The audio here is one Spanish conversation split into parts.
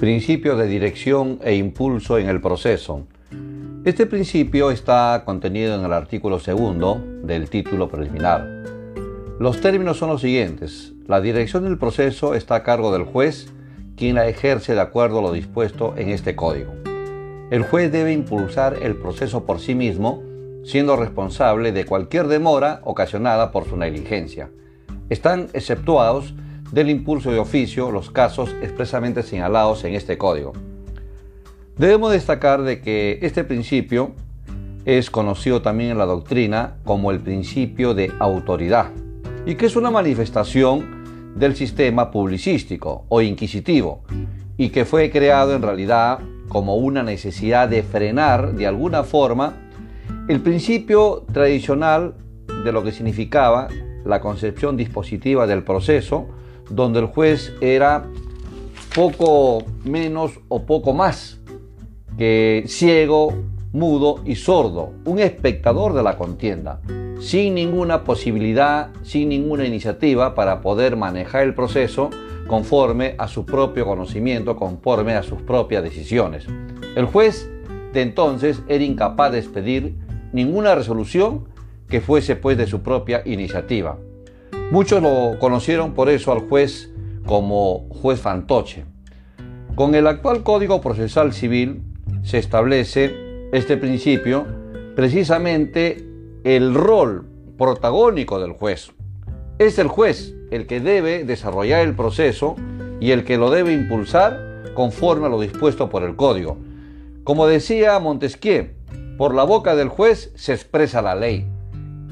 Principio de dirección e impulso en el proceso. Este principio está contenido en el artículo segundo del título preliminar. Los términos son los siguientes. La dirección del proceso está a cargo del juez, quien la ejerce de acuerdo a lo dispuesto en este código. El juez debe impulsar el proceso por sí mismo, siendo responsable de cualquier demora ocasionada por su negligencia. Están exceptuados del impulso de oficio los casos expresamente señalados en este código. Debemos destacar de que este principio es conocido también en la doctrina como el principio de autoridad y que es una manifestación del sistema publicístico o inquisitivo y que fue creado en realidad como una necesidad de frenar de alguna forma el principio tradicional de lo que significaba la concepción dispositiva del proceso donde el juez era poco menos o poco más que ciego, mudo y sordo, un espectador de la contienda, sin ninguna posibilidad, sin ninguna iniciativa para poder manejar el proceso conforme a su propio conocimiento, conforme a sus propias decisiones. El juez de entonces era incapaz de expedir ninguna resolución que fuese pues de su propia iniciativa. Muchos lo conocieron por eso al juez como juez fantoche. Con el actual Código Procesal Civil se establece este principio precisamente el rol protagónico del juez. Es el juez el que debe desarrollar el proceso y el que lo debe impulsar conforme a lo dispuesto por el código. Como decía Montesquieu, por la boca del juez se expresa la ley.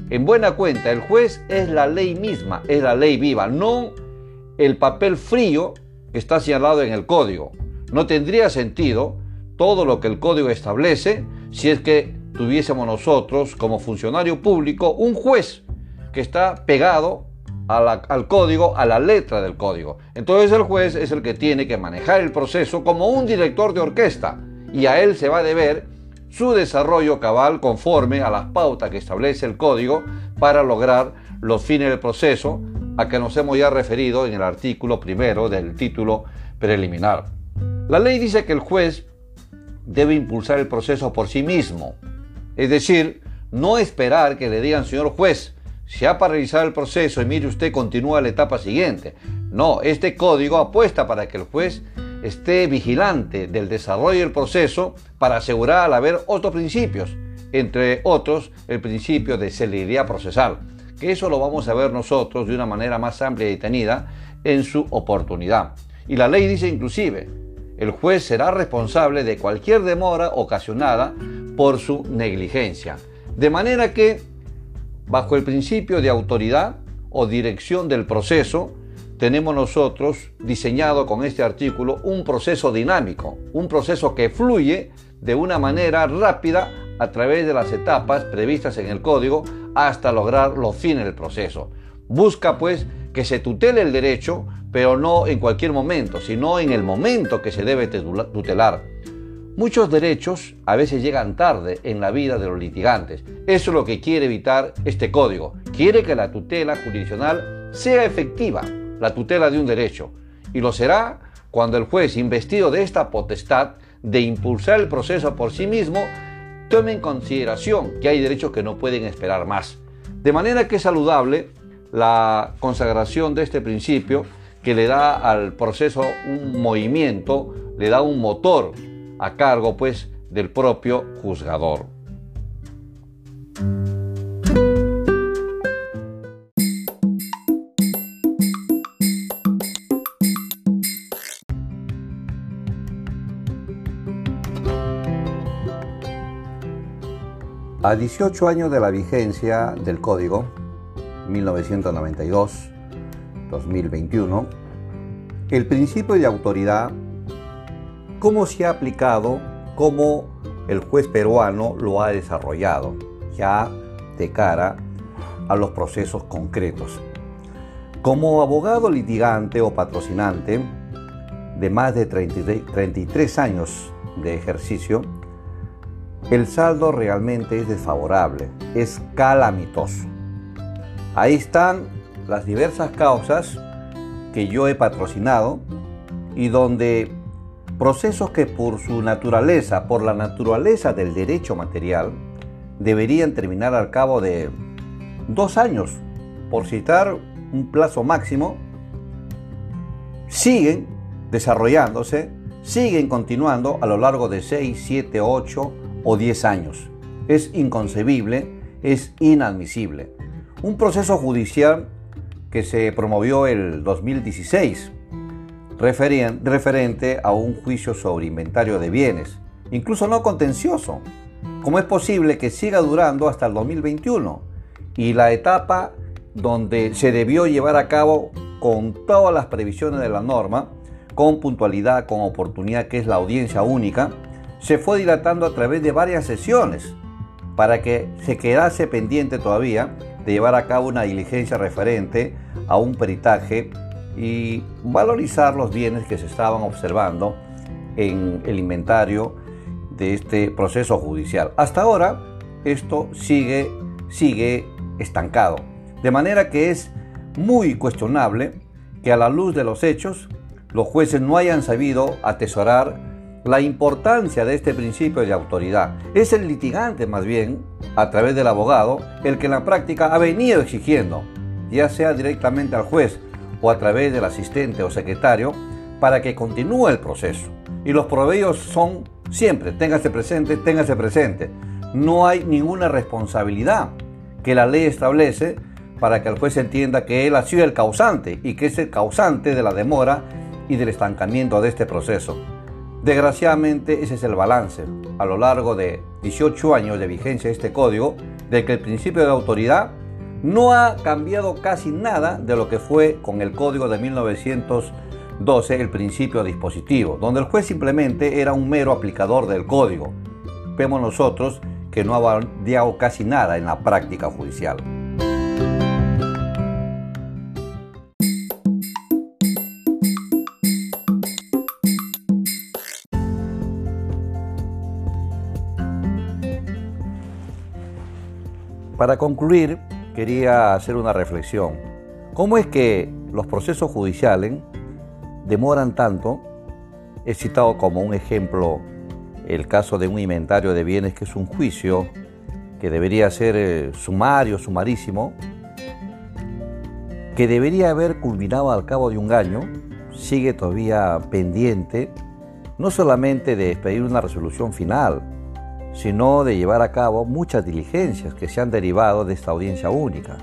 En buena cuenta, el juez es la ley misma, es la ley viva, no el papel frío que está señalado en el código. No tendría sentido todo lo que el código establece si es que tuviésemos nosotros como funcionario público un juez que está pegado al código, a la letra del código. Entonces el juez es el que tiene que manejar el proceso como un director de orquesta y a él se va a deber su desarrollo cabal conforme a las pautas que establece el código para lograr los fines del proceso a que nos hemos ya referido en el artículo primero del título preliminar. La ley dice que el juez debe impulsar el proceso por sí mismo, es decir, no esperar que le digan, señor juez, se ha paralizado el proceso y mire usted continúa la etapa siguiente. No, este código apuesta para que el juez esté vigilante del desarrollo del proceso para asegurar al haber otros principios, entre otros el principio de celeridad procesal, que eso lo vamos a ver nosotros de una manera más amplia y detenida en su oportunidad. Y la ley dice inclusive, el juez será responsable de cualquier demora ocasionada por su negligencia. De manera que, bajo el principio de autoridad o dirección del proceso, tenemos nosotros diseñado con este artículo un proceso dinámico, un proceso que fluye de una manera rápida a través de las etapas previstas en el código hasta lograr los fines del proceso. Busca pues que se tutele el derecho, pero no en cualquier momento, sino en el momento que se debe tutelar. Muchos derechos a veces llegan tarde en la vida de los litigantes. Eso es lo que quiere evitar este código. Quiere que la tutela jurisdiccional sea efectiva la tutela de un derecho, y lo será cuando el juez, investido de esta potestad de impulsar el proceso por sí mismo, tome en consideración que hay derechos que no pueden esperar más. De manera que es saludable la consagración de este principio que le da al proceso un movimiento, le da un motor a cargo pues del propio juzgador. A 18 años de la vigencia del Código 1992-2021, el principio de autoridad, ¿cómo se ha aplicado? ¿Cómo el juez peruano lo ha desarrollado ya de cara a los procesos concretos? Como abogado litigante o patrocinante de más de 33 años de ejercicio, el saldo realmente es desfavorable, es calamitoso. Ahí están las diversas causas que yo he patrocinado y donde procesos que por su naturaleza, por la naturaleza del derecho material, deberían terminar al cabo de dos años, por citar un plazo máximo, siguen desarrollándose, siguen continuando a lo largo de 6, 7, 8 o 10 años. Es inconcebible, es inadmisible. Un proceso judicial que se promovió el 2016 referente a un juicio sobre inventario de bienes, incluso no contencioso. ¿Cómo es posible que siga durando hasta el 2021? Y la etapa donde se debió llevar a cabo con todas las previsiones de la norma, con puntualidad, con oportunidad, que es la audiencia única, se fue dilatando a través de varias sesiones para que se quedase pendiente todavía de llevar a cabo una diligencia referente a un peritaje y valorizar los bienes que se estaban observando en el inventario de este proceso judicial. Hasta ahora esto sigue, sigue estancado. De manera que es muy cuestionable que a la luz de los hechos los jueces no hayan sabido atesorar la importancia de este principio de autoridad. Es el litigante más bien, a través del abogado, el que en la práctica ha venido exigiendo, ya sea directamente al juez o a través del asistente o secretario, para que continúe el proceso. Y los proveedores son siempre, téngase presente, téngase presente. No hay ninguna responsabilidad que la ley establece para que el juez entienda que él ha sido el causante y que es el causante de la demora y del estancamiento de este proceso. Desgraciadamente ese es el balance a lo largo de 18 años de vigencia de este código de que el principio de autoridad no ha cambiado casi nada de lo que fue con el código de 1912 el principio dispositivo, donde el juez simplemente era un mero aplicador del código. Vemos nosotros que no ha variado casi nada en la práctica judicial. Para concluir, quería hacer una reflexión. ¿Cómo es que los procesos judiciales demoran tanto? He citado como un ejemplo el caso de un inventario de bienes que es un juicio que debería ser eh, sumario, sumarísimo, que debería haber culminado al cabo de un año, sigue todavía pendiente, no solamente de expedir una resolución final, sino de llevar a cabo muchas diligencias que se han derivado de esta audiencia única.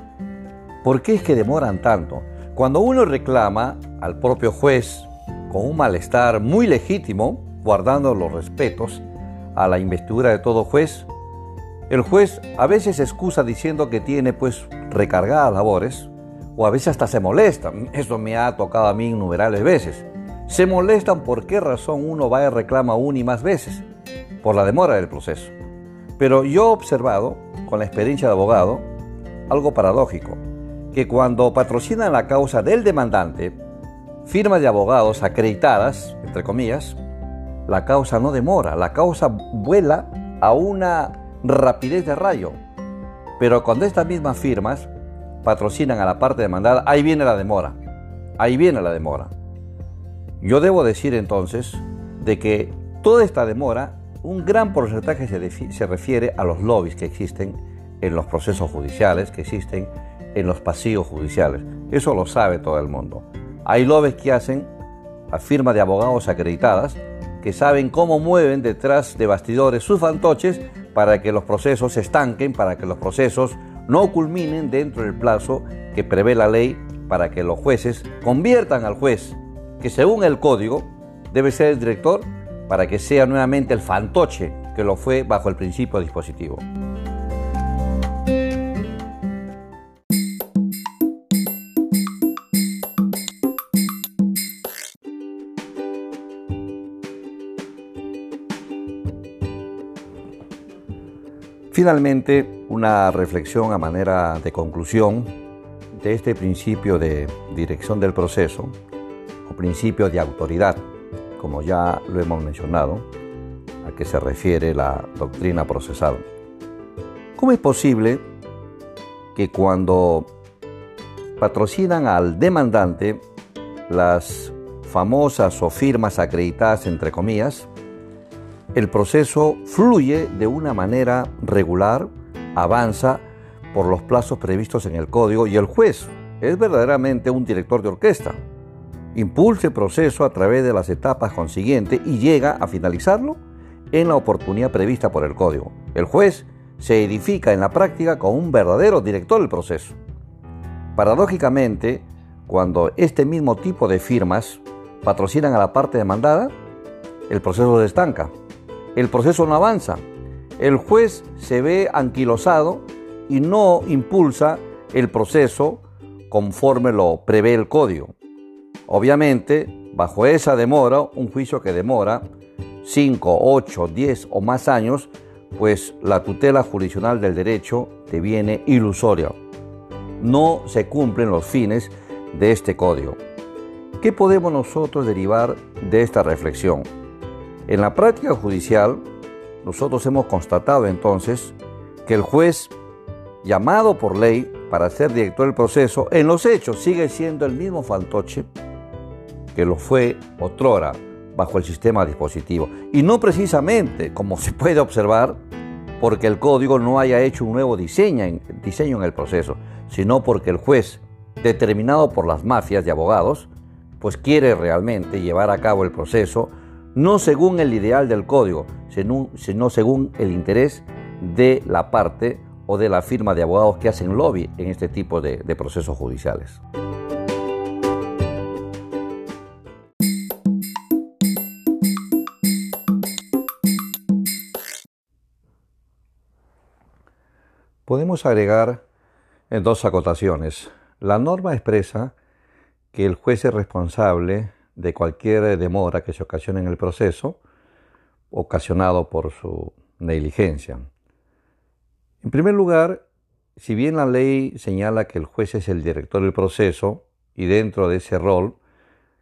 ¿Por qué es que demoran tanto? Cuando uno reclama al propio juez con un malestar muy legítimo, guardando los respetos a la investidura de todo juez, el juez a veces excusa diciendo que tiene pues recargadas labores, o a veces hasta se molesta. Eso me ha tocado a mí innumerables veces. Se molestan por qué razón uno va y reclama una y más veces por la demora del proceso. Pero yo he observado, con la experiencia de abogado, algo paradójico, que cuando patrocinan la causa del demandante, firmas de abogados acreditadas, entre comillas, la causa no demora, la causa vuela a una rapidez de rayo. Pero cuando estas mismas firmas patrocinan a la parte demandada, ahí viene la demora, ahí viene la demora. Yo debo decir entonces de que toda esta demora un gran porcentaje se, refiere a los lobbies que existen en los procesos judiciales, que existen en los pasillos judiciales. Eso lo sabe todo el mundo. Hay lobbies que hacen a firma de abogados acreditadas que saben cómo mueven detrás de bastidores sus fantoches para que los procesos se estanquen, para que los procesos no culminen dentro del plazo que prevé la ley para que los jueces conviertan al juez, que según el código debe ser el director para que sea nuevamente el fantoche que lo fue bajo el principio dispositivo. Finalmente, una reflexión a manera de conclusión de este principio de dirección del proceso o principio de autoridad como ya lo hemos mencionado, a qué se refiere la doctrina procesal. ¿Cómo es posible que cuando patrocinan al demandante, las famosas o firmas acreditadas entre comillas, el proceso fluye de una manera regular, avanza por los plazos previstos en el código y el juez es verdaderamente un director de orquesta. Impulsa el proceso a través de las etapas consiguientes y llega a finalizarlo en la oportunidad prevista por el código. El juez se edifica en la práctica como un verdadero director del proceso. Paradójicamente, cuando este mismo tipo de firmas patrocinan a la parte demandada, el proceso se estanca, el proceso no avanza, el juez se ve anquilosado y no impulsa el proceso conforme lo prevé el código. Obviamente, bajo esa demora, un juicio que demora 5, 8, 10 o más años, pues la tutela jurisdiccional del derecho deviene ilusoria. No se cumplen los fines de este código. ¿Qué podemos nosotros derivar de esta reflexión? En la práctica judicial, nosotros hemos constatado entonces que el juez, llamado por ley para ser director del proceso, en los hechos sigue siendo el mismo fantoche que lo fue otrora bajo el sistema dispositivo. Y no precisamente, como se puede observar, porque el código no haya hecho un nuevo diseño, diseño en el proceso, sino porque el juez, determinado por las mafias de abogados, pues quiere realmente llevar a cabo el proceso no según el ideal del código, sino, según el interés de la parte o de la firma de abogados que hacen lobby en este tipo de procesos judiciales. Podemos agregar en dos acotaciones. La norma expresa que el juez es responsable de cualquier demora que se ocasione en el proceso, ocasionado por su negligencia. En primer lugar, si bien la ley señala que el juez es el director del proceso y dentro de ese rol,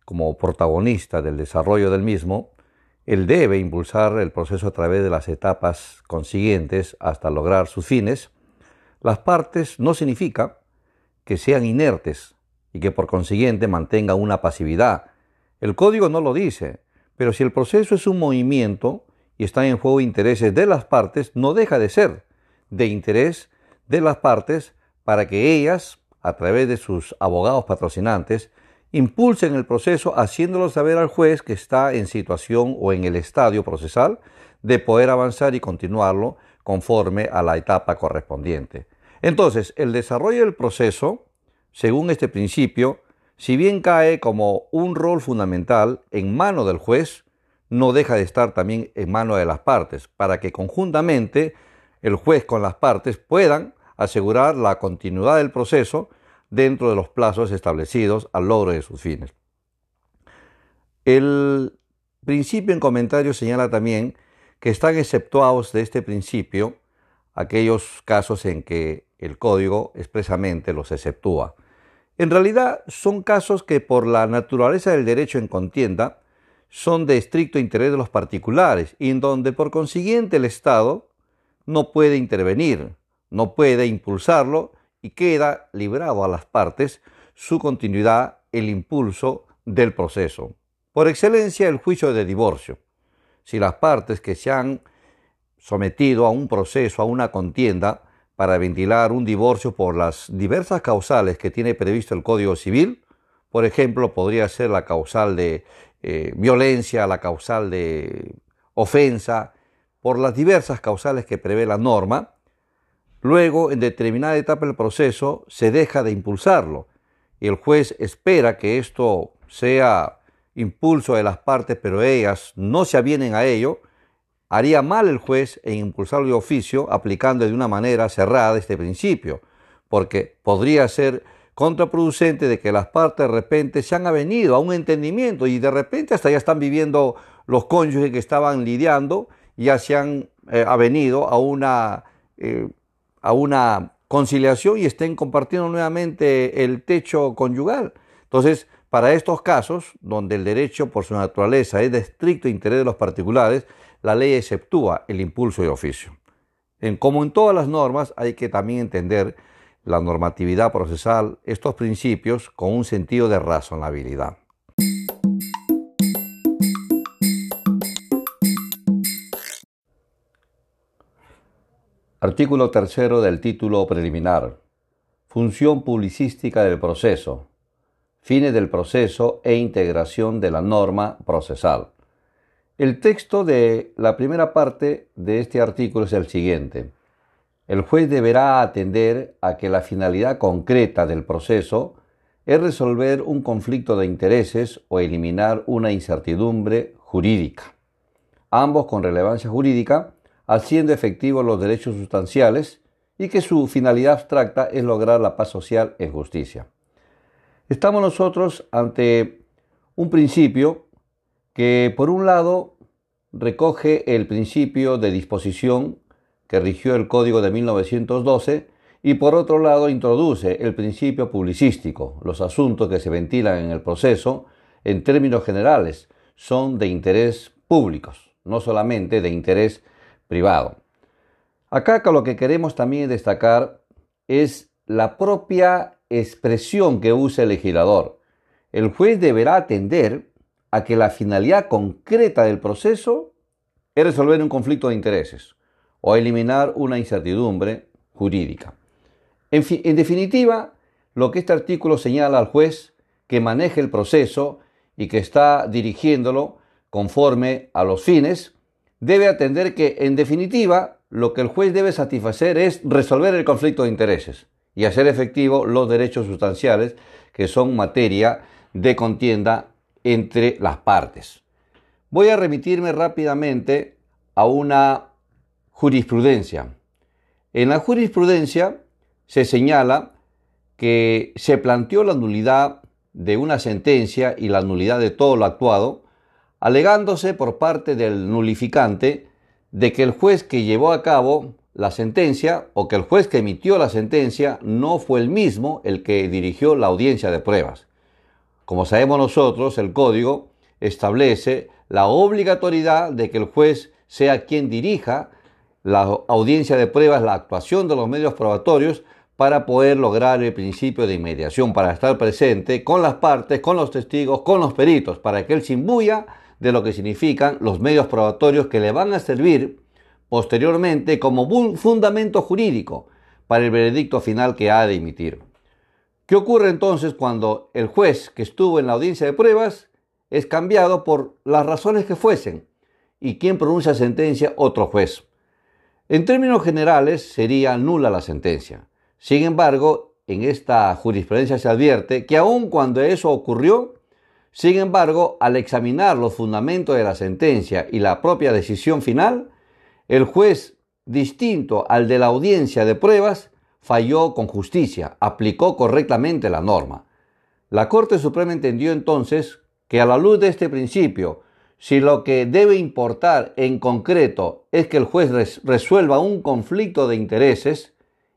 como protagonista del desarrollo del mismo, él debe impulsar el proceso a través de las etapas consiguientes hasta lograr sus fines, las partes no significa que sean inertes y que por consiguiente mantengan una pasividad. El código no lo dice, pero si el proceso es un movimiento y están en juego intereses de las partes, no deja de ser de interés de las partes para que ellas, a través de sus abogados patrocinantes, impulsen el proceso haciéndolo saber al juez que está en situación o en el estadio procesal de poder avanzar y continuarlo conforme a la etapa correspondiente. Entonces, el desarrollo del proceso, según este principio, si bien cae como un rol fundamental en mano del juez, no deja de estar también en mano de las partes, para que conjuntamente el juez con las partes puedan asegurar la continuidad del proceso dentro de los plazos establecidos al logro de sus fines. El principio en comentario señala también que están exceptuados de este principio aquellos casos en que el código expresamente los exceptúa. En realidad son casos que por la naturaleza del derecho en contienda son de estricto interés de los particulares y en donde por consiguiente el Estado no puede intervenir, no puede impulsarlo y queda librado a las partes su continuidad, el impulso del proceso. Por excelencia el juicio de divorcio. Si las partes que se han sometido a un proceso, a una contienda, para ventilar un divorcio por las diversas causales que tiene previsto el Código Civil. Por ejemplo, podría ser la causal de eh, violencia, la causal de ofensa, por las diversas causales que prevé la norma. Luego, en determinada etapa del proceso, se deja de impulsarlo y el juez espera que esto sea impulso de las partes, pero ellas no se avienen a ello, haría mal el juez en impulsarlo de oficio aplicando de una manera cerrada este principio, porque podría ser contraproducente de que las partes de repente se han avenido a un entendimiento y de repente hasta ya están viviendo los cónyuges que estaban lidiando, ya se han eh, avenido a una, eh, a una conciliación y estén compartiendo nuevamente el techo conyugal. Entonces, para estos casos, donde el derecho por su naturaleza es de estricto interés de los particulares, la ley exceptúa el impulso y oficio. En, como en todas las normas, hay que también entender la normatividad procesal, estos principios, con un sentido de razonabilidad. Artículo tercero del título preliminar. Función publicística del proceso. Fines del proceso e integración de la norma procesal. El texto de la primera parte de este artículo es el siguiente. El juez deberá atender a que la finalidad concreta del proceso es resolver un conflicto de intereses o eliminar una incertidumbre jurídica, ambos con relevancia jurídica, haciendo efectivos los derechos sustanciales y que su finalidad abstracta es lograr la paz social en justicia. Estamos nosotros ante un principio que por un lado recoge el principio de disposición que rigió el Código de 1912 y por otro lado introduce el principio publicístico. Los asuntos que se ventilan en el proceso, en términos generales, son de interés públicos, no solamente de interés privado. Acá lo que queremos también destacar es la propia expresión que usa el legislador. El juez deberá atender a que la finalidad concreta del proceso es resolver un conflicto de intereses o eliminar una incertidumbre jurídica. En, definitiva, lo que este artículo señala al juez que maneje el proceso y que está dirigiéndolo conforme a los fines, debe atender que, en definitiva, lo que el juez debe satisfacer es resolver el conflicto de intereses y hacer efectivo los derechos sustanciales que son materia de contienda entre las partes. Voy a remitirme rápidamente a una jurisprudencia. En la jurisprudencia se señala que se planteó la nulidad de una sentencia y la nulidad de todo lo actuado, alegándose por parte del nulificante de que el juez que llevó a cabo la sentencia o que el juez que emitió la sentencia no fue el mismo el que dirigió la audiencia de pruebas. Como sabemos nosotros, el código establece la obligatoriedad de que el juez sea quien dirija la audiencia de pruebas, la actuación de los medios probatorios, para poder lograr el principio de inmediación, para estar presente con las partes, con los testigos, con los peritos, para que él se imbuya de lo que significan los medios probatorios que le van a servir posteriormente como un fundamento jurídico para el veredicto final que ha de emitir. ¿Qué ocurre entonces cuando el juez que estuvo en la audiencia de pruebas es cambiado por las razones que fuesen y quien pronuncia sentencia otro juez? En términos generales sería nula la sentencia. Sin embargo, en esta jurisprudencia se advierte que aun cuando eso ocurrió, sin embargo, al examinar los fundamentos de la sentencia y la propia decisión final, el juez, distinto al de la audiencia de pruebas, falló con justicia, aplicó correctamente la norma. La Corte Suprema entendió entonces que a la luz de este principio, si lo que debe importar en concreto es que el juez resuelva un conflicto de intereses,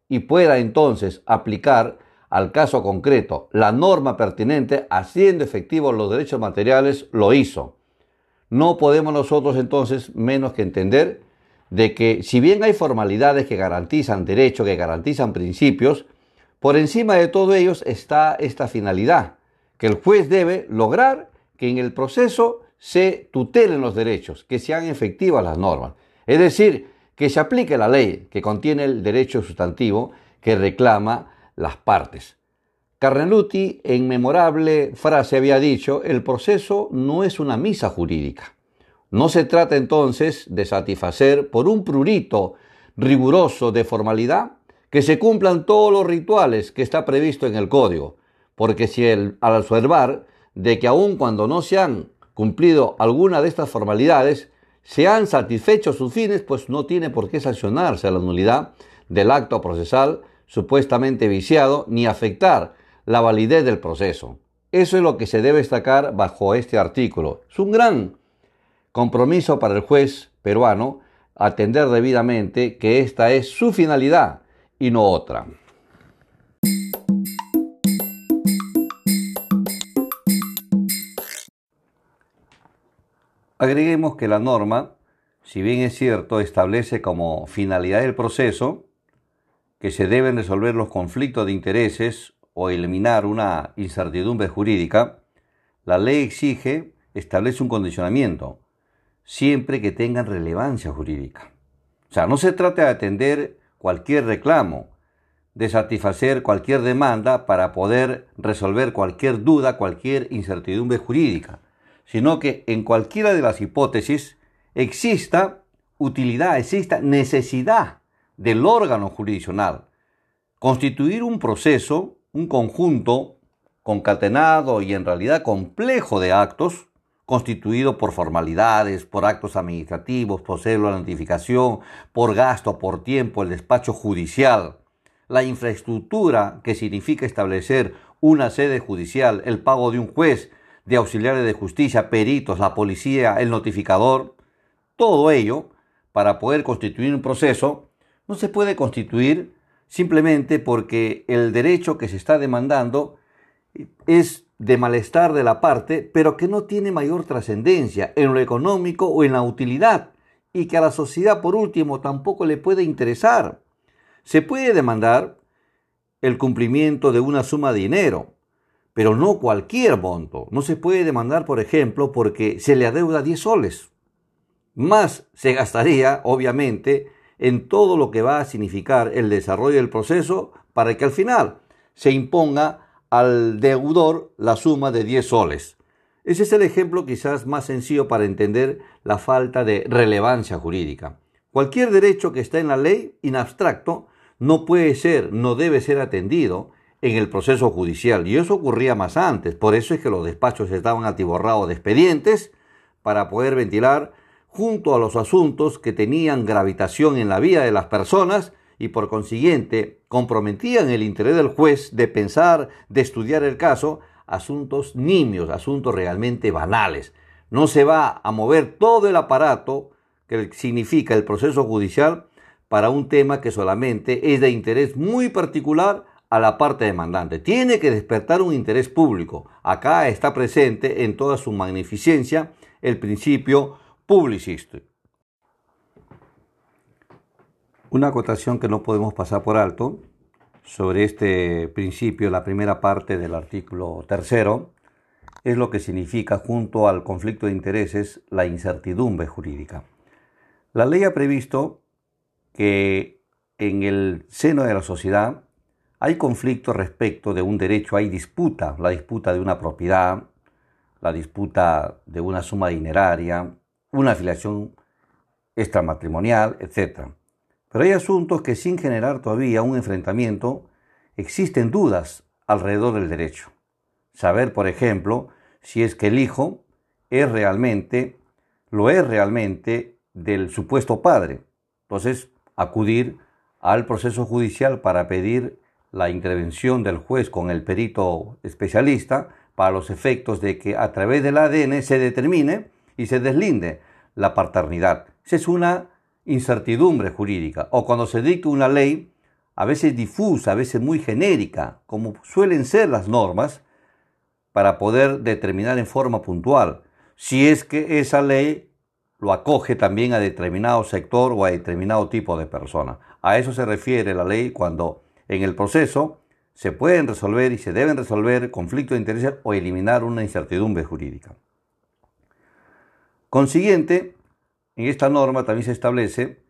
y pueda entonces aplicar al caso concreto la norma pertinente haciendo efectivos los derechos materiales, lo hizo. No podemos nosotros entonces menos que entender de que si bien hay formalidades que garantizan derechos, que garantizan principios, por encima de todo ellos está esta finalidad, que el juez debe lograr que en el proceso se tutelen los derechos, que sean efectivas las normas. Es decir, que se aplique la ley que contiene el derecho sustantivo que reclama las partes. Carneluti, en memorable frase, había dicho, el proceso no es una misa jurídica. No se trata entonces de satisfacer por un prurito riguroso de formalidad que se cumplan todos los rituales que está previsto en el código, porque si al observar de que aun cuando no se han cumplido alguna de estas formalidades, se han satisfecho sus fines, pues no tiene por qué sancionarse la nulidad del acto procesal supuestamente viciado ni afectar la validez del proceso. Eso es lo que se debe destacar bajo este artículo. Es un gran compromiso para el juez peruano atender debidamente que esta es su finalidad y no otra. Agreguemos que la norma, si bien es cierto, establece como finalidad del proceso que se deben resolver los conflictos de intereses o eliminar una incertidumbre jurídica, la ley exige, establece un condicionamiento, siempre que tengan relevancia jurídica. O sea, no se trata de atender cualquier reclamo, de satisfacer cualquier demanda para poder resolver cualquier duda, cualquier incertidumbre jurídica, sino que en cualquiera de las hipótesis exista utilidad, exista necesidad del órgano jurisdiccional. Constituir un proceso, un conjunto concatenado y en realidad complejo de actos, constituido por formalidades, por actos administrativos, por cédula de notificación, por gasto, por tiempo, el despacho judicial, la infraestructura que significa establecer una sede judicial, el pago de un juez, de auxiliares de justicia, peritos, la policía, el notificador, todo ello, para poder constituir un proceso, no se puede constituir simplemente porque el derecho que se está demandando es de malestar de la parte, pero que no tiene mayor trascendencia en lo económico o en la utilidad, y que a la sociedad por último tampoco le puede interesar. Se puede demandar el cumplimiento de una suma de dinero, pero no cualquier monto. No se puede demandar, por ejemplo, porque se le adeuda 10 soles. Más se gastaría, obviamente, en todo lo que va a significar el desarrollo del proceso para que al final se imponga al deudor la suma de 10 soles. Ese es el ejemplo quizás más sencillo para entender la falta de relevancia jurídica. Cualquier derecho que está en la ley, en abstracto, no puede ser, no debe ser atendido en el proceso judicial. Y eso ocurría más antes. Por eso es que los despachos estaban atiborrados de expedientes para poder ventilar junto a los asuntos que tenían gravitación en la vida de las personas y por consiguiente comprometían el interés del juez de pensar, de estudiar el caso, asuntos nimios, asuntos realmente banales. No se va a mover todo el aparato que significa el proceso judicial para un tema que solamente es de interés muy particular a la parte demandante. Tiene que despertar un interés público. Acá está presente en toda su magnificencia el principio publicista. Una acotación que no podemos pasar por alto sobre este principio, la primera parte del artículo tercero, es lo que significa junto al conflicto de intereses la incertidumbre jurídica. La ley ha previsto que en el seno de la sociedad hay conflicto respecto de un derecho, hay disputa, la disputa de una propiedad, la disputa de una suma dineraria, una afiliación extramatrimonial, etc. Pero hay asuntos que sin generar todavía un enfrentamiento, existen dudas alrededor del derecho. Saber, por ejemplo, si es que el hijo es realmente, lo es realmente del supuesto padre. Entonces, acudir al proceso judicial para pedir la intervención del juez con el perito especialista para los efectos de que a través del ADN se determine y se deslinde la paternidad. Esa es una incertidumbre jurídica. O cuando se dicta una ley, a veces difusa, a veces muy genérica, como suelen ser las normas, para poder determinar en forma puntual si es que esa ley lo acoge también a determinado sector o a determinado tipo de persona. A eso se refiere la ley cuando en el proceso se pueden resolver y se deben resolver conflictos de intereses o eliminar una incertidumbre jurídica. Consiguiente, en esta norma también se establece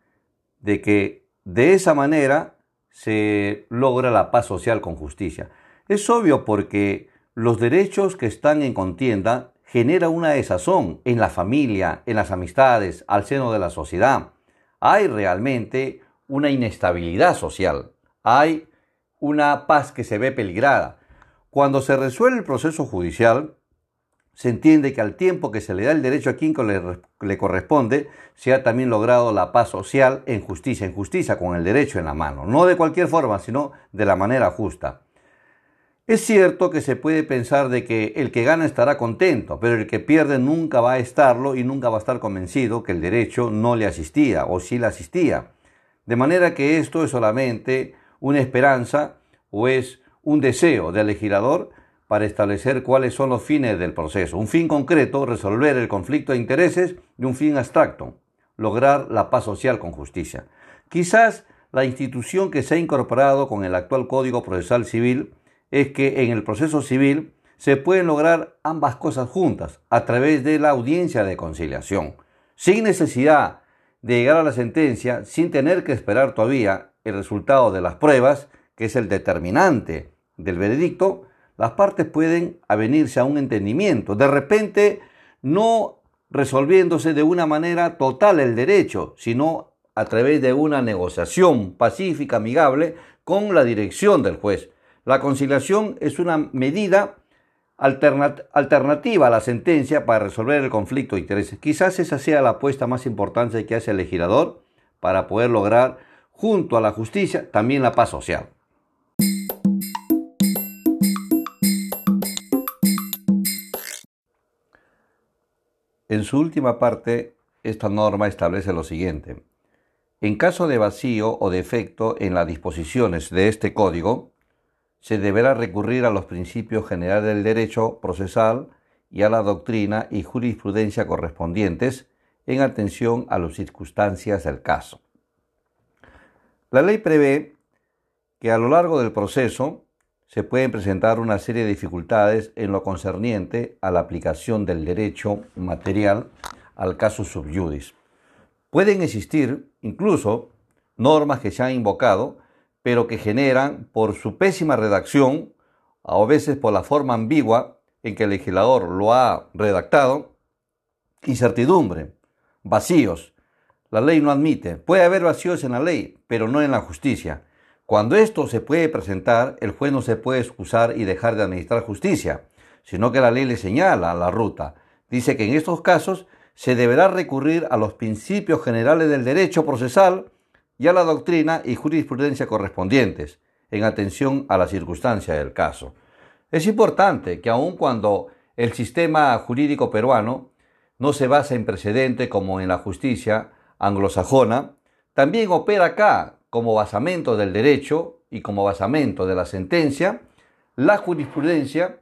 de que de esa manera se logra la paz social con justicia. Es obvio porque los derechos que están en contienda generan una desazón en la familia, en las amistades, al seno de la sociedad. Hay realmente una inestabilidad social, hay una paz que se ve peligrada. Cuando se resuelve el proceso judicial, se entiende que al tiempo que se le da el derecho a quien le, corresponde, se ha también logrado la paz social en justicia, en justicia con el derecho en la mano, no de cualquier forma, sino de la manera justa. Es cierto que se puede pensar de que el que gana estará contento, pero el que pierde nunca va a estarlo y nunca va a estar convencido que el derecho no le asistía o sí le asistía. De manera que esto es solamente una esperanza o es un deseo del legislador para establecer cuáles son los fines del proceso. Un fin concreto, resolver el conflicto de intereses, y un fin abstracto, lograr la paz social con justicia. Quizás la institución que se ha incorporado con el actual Código Procesal Civil es que en el proceso civil se pueden lograr ambas cosas juntas a través de la audiencia de conciliación, sin necesidad de llegar a la sentencia, sin tener que esperar todavía el resultado de las pruebas, que es el determinante del veredicto, las partes pueden avenirse a un entendimiento. De repente, no resolviéndose de una manera total el derecho, sino a través de una negociación pacífica, amigable, con la dirección del juez. La conciliación es una medida alternativa a la sentencia para resolver el conflicto de intereses. Quizás esa sea la apuesta más importante que hace el legislador para poder lograr, junto a la justicia, también la paz social. En su última parte, esta norma establece lo siguiente. En caso de vacío o defecto en las disposiciones de este código, se deberá recurrir a los principios generales del derecho procesal y a la doctrina y jurisprudencia correspondientes en atención a las circunstancias del caso. La ley prevé que a lo largo del proceso se pueden presentar una serie de dificultades en lo concerniente a la aplicación del derecho material al caso subyudis. Pueden existir incluso normas que se han invocado, pero que generan, por su pésima redacción, a veces por la forma ambigua en que el legislador lo ha redactado, incertidumbre, vacíos. La ley no admite. Puede haber vacíos en la ley, pero no en la justicia. Cuando esto se puede presentar, el juez no se puede excusar y dejar de administrar justicia, sino que la ley le señala la ruta. Dice que en estos casos se deberá recurrir a los principios generales del derecho procesal y a la doctrina y jurisprudencia correspondientes, en atención a la circunstancia del caso. Es importante que aun cuando el sistema jurídico peruano no se basa en precedente como en la justicia anglosajona, también opera acá como basamento del derecho y como basamento de la sentencia, la jurisprudencia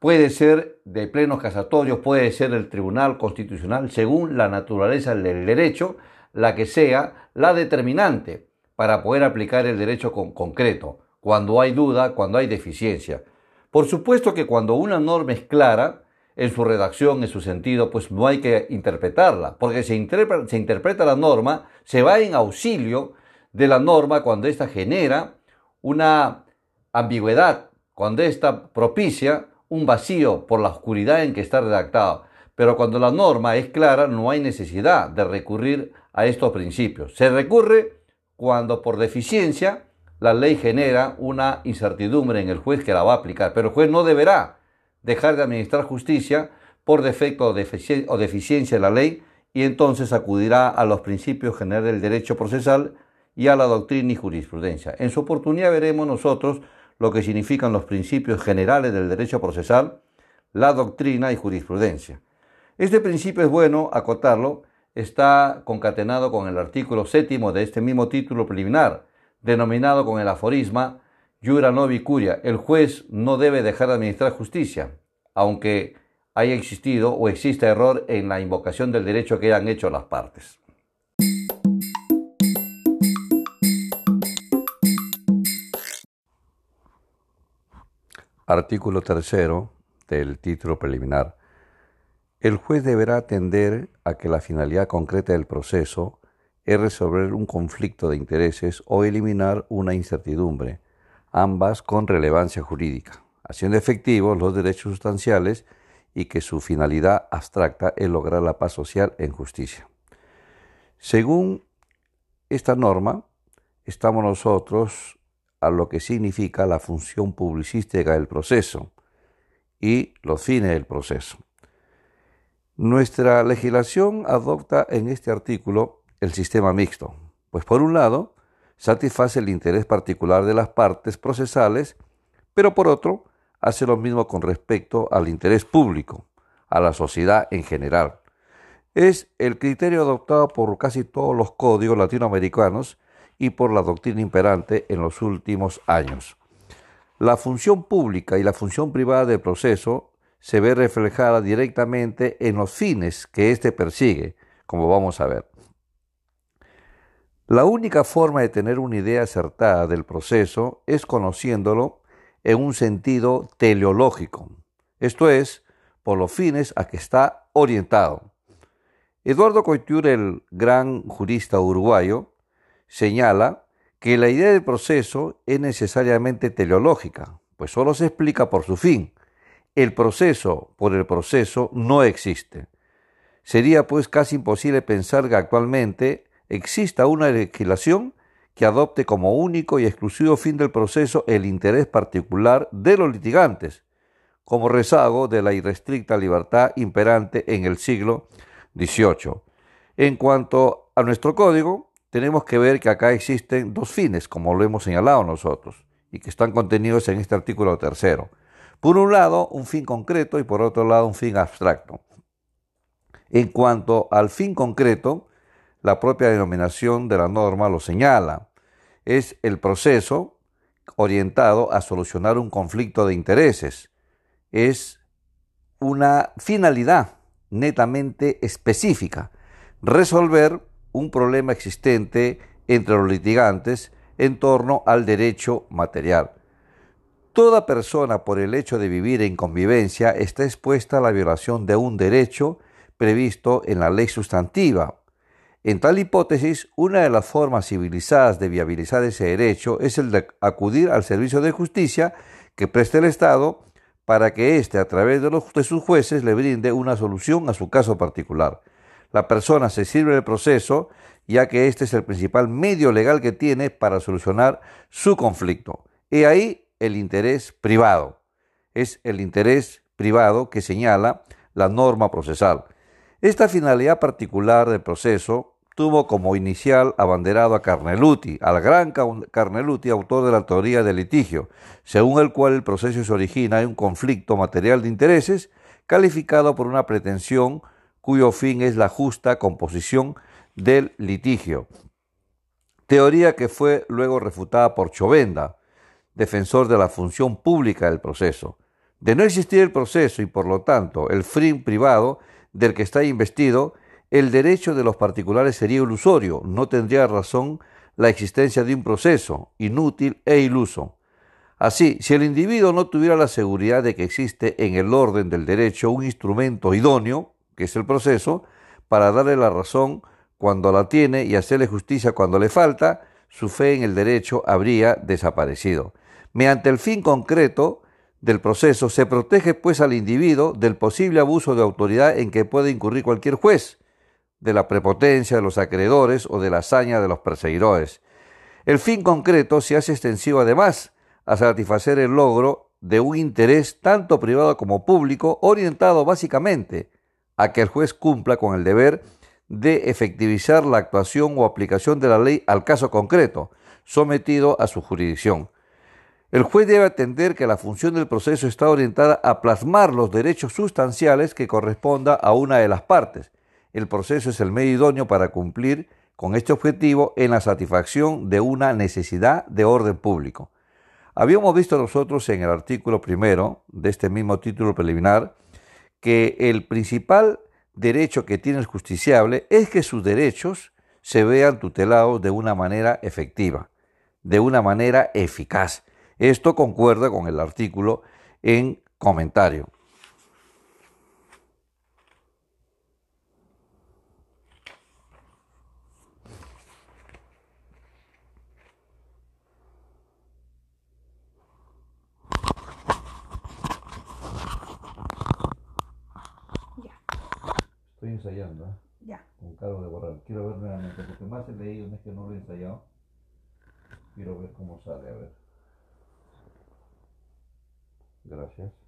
puede ser de plenos casatorios, puede ser el Tribunal Constitucional, según la naturaleza del derecho, la que sea la determinante para poder aplicar el derecho con concreto, cuando hay duda, cuando hay deficiencia. Por supuesto que cuando una norma es clara, en su redacción, en su sentido, pues no hay que interpretarla, porque se interpreta la norma, se va en auxilio de la norma cuando ésta genera una ambigüedad, cuando ésta propicia un vacío por la oscuridad en que está redactado. Pero cuando la norma es clara, no hay necesidad de recurrir a estos principios. Se recurre cuando por deficiencia la ley genera una incertidumbre en el juez que la va a aplicar. Pero el juez no deberá dejar de administrar justicia por defecto o deficiencia de la ley y entonces acudirá a los principios generales del derecho procesal y a la doctrina y jurisprudencia. En su oportunidad veremos nosotros lo que significan los principios generales del derecho procesal, la doctrina y jurisprudencia. Este principio es bueno acotarlo, está concatenado con el artículo séptimo de este mismo título preliminar, denominado con el aforisma Jura novi curia, el juez no debe dejar de administrar justicia, aunque haya existido o exista error en la invocación del derecho que hayan hecho las partes. Artículo tercero del título preliminar. El juez deberá atender a que la finalidad concreta del proceso es resolver un conflicto de intereses o eliminar una incertidumbre, ambas con relevancia jurídica, haciendo efectivos los derechos sustanciales y que su finalidad abstracta es lograr la paz social en justicia. Según esta norma, estamos nosotros a lo que significa la función publicística del proceso y los fines del proceso. Nuestra legislación adopta en este artículo el sistema mixto, pues por un lado satisface el interés particular de las partes procesales, pero por otro hace lo mismo con respecto al interés público, a la sociedad en general. Es el criterio adoptado por casi todos los códigos latinoamericanos y por la doctrina imperante en los últimos años. La función pública y la función privada del proceso se ve reflejada directamente en los fines que éste persigue, como vamos a ver. La única forma de tener una idea acertada del proceso es conociéndolo en un sentido teleológico, esto es, por los fines a que está orientado. Eduardo Coiture, el gran jurista uruguayo, señala que la idea del proceso es necesariamente teleológica, pues solo se explica por su fin. El proceso por el proceso no existe. Sería pues casi imposible pensar que actualmente exista una legislación que adopte como único y exclusivo fin del proceso el interés particular de los litigantes, como rezago de la irrestricta libertad imperante en el siglo XVIII. En cuanto a nuestro código, tenemos que ver que acá existen dos fines, como lo hemos señalado nosotros, y que están contenidos en este artículo tercero. Por un lado, un fin concreto y por otro lado, un fin abstracto. En cuanto al fin concreto, la propia denominación de la norma lo señala. Es el proceso orientado a solucionar un conflicto de intereses. Es una finalidad netamente específica, resolver un problema existente entre los litigantes en torno al derecho material. Toda persona por el hecho de vivir en convivencia está expuesta a la violación de un derecho previsto en la ley sustantiva en tal hipótesis, una de las formas civilizadas de viabilizar ese derecho es el de acudir al servicio de justicia que preste el Estado para que éste, a través de, los, de sus jueces, le brinde una solución a su caso particular. La persona se sirve del proceso, ya que este es el principal medio legal que tiene para solucionar su conflicto. Y ahí el interés privado. Es el interés privado que señala la norma procesal. Esta finalidad particular del proceso tuvo como inicial abanderado a Carneluti, al gran Carneluti, autor de la teoría del litigio, según el cual el proceso se origina en un conflicto material de intereses calificado por una pretensión cuyo fin es la justa composición del litigio. Teoría que fue luego refutada por Chovenda, defensor de la función pública del proceso. De no existir el proceso y por lo tanto el fin privado del que está investido, el derecho de los particulares sería ilusorio, no tendría razón la existencia de un proceso, inútil e iluso. Así, si el individuo no tuviera la seguridad de que existe en el orden del derecho un instrumento idóneo, que es el proceso, para darle la razón cuando la tiene y hacerle justicia cuando le falta, su fe en el derecho habría desaparecido. Mediante el fin concreto del proceso se protege pues al individuo del posible abuso de autoridad en que puede incurrir cualquier juez, de la prepotencia de los acreedores o de la hazaña de los perseguidores. El fin concreto se hace extensivo además a satisfacer el logro de un interés tanto privado como público orientado básicamente a que el juez cumpla con el deber de efectivizar la actuación o aplicación de la ley al caso concreto, sometido a su jurisdicción. El juez debe atender que la función del proceso está orientada a plasmar los derechos sustanciales que corresponda a una de las partes, el proceso es el medio idóneo para cumplir con este objetivo en la satisfacción de una necesidad de orden público. Habíamos visto nosotros en el artículo primero de este mismo título preliminar que el principal derecho que tiene el justiciable es que sus derechos se vean tutelados de una manera efectiva, de una manera eficaz. Esto concuerda con el artículo en comentario. Estoy ensayando, ¿eh? Ya. Con cargo de borrar. Quiero ver nuevamente, porque más he leído, no es que no lo he ensayado. Quiero ver cómo sale, a ver. Gracias.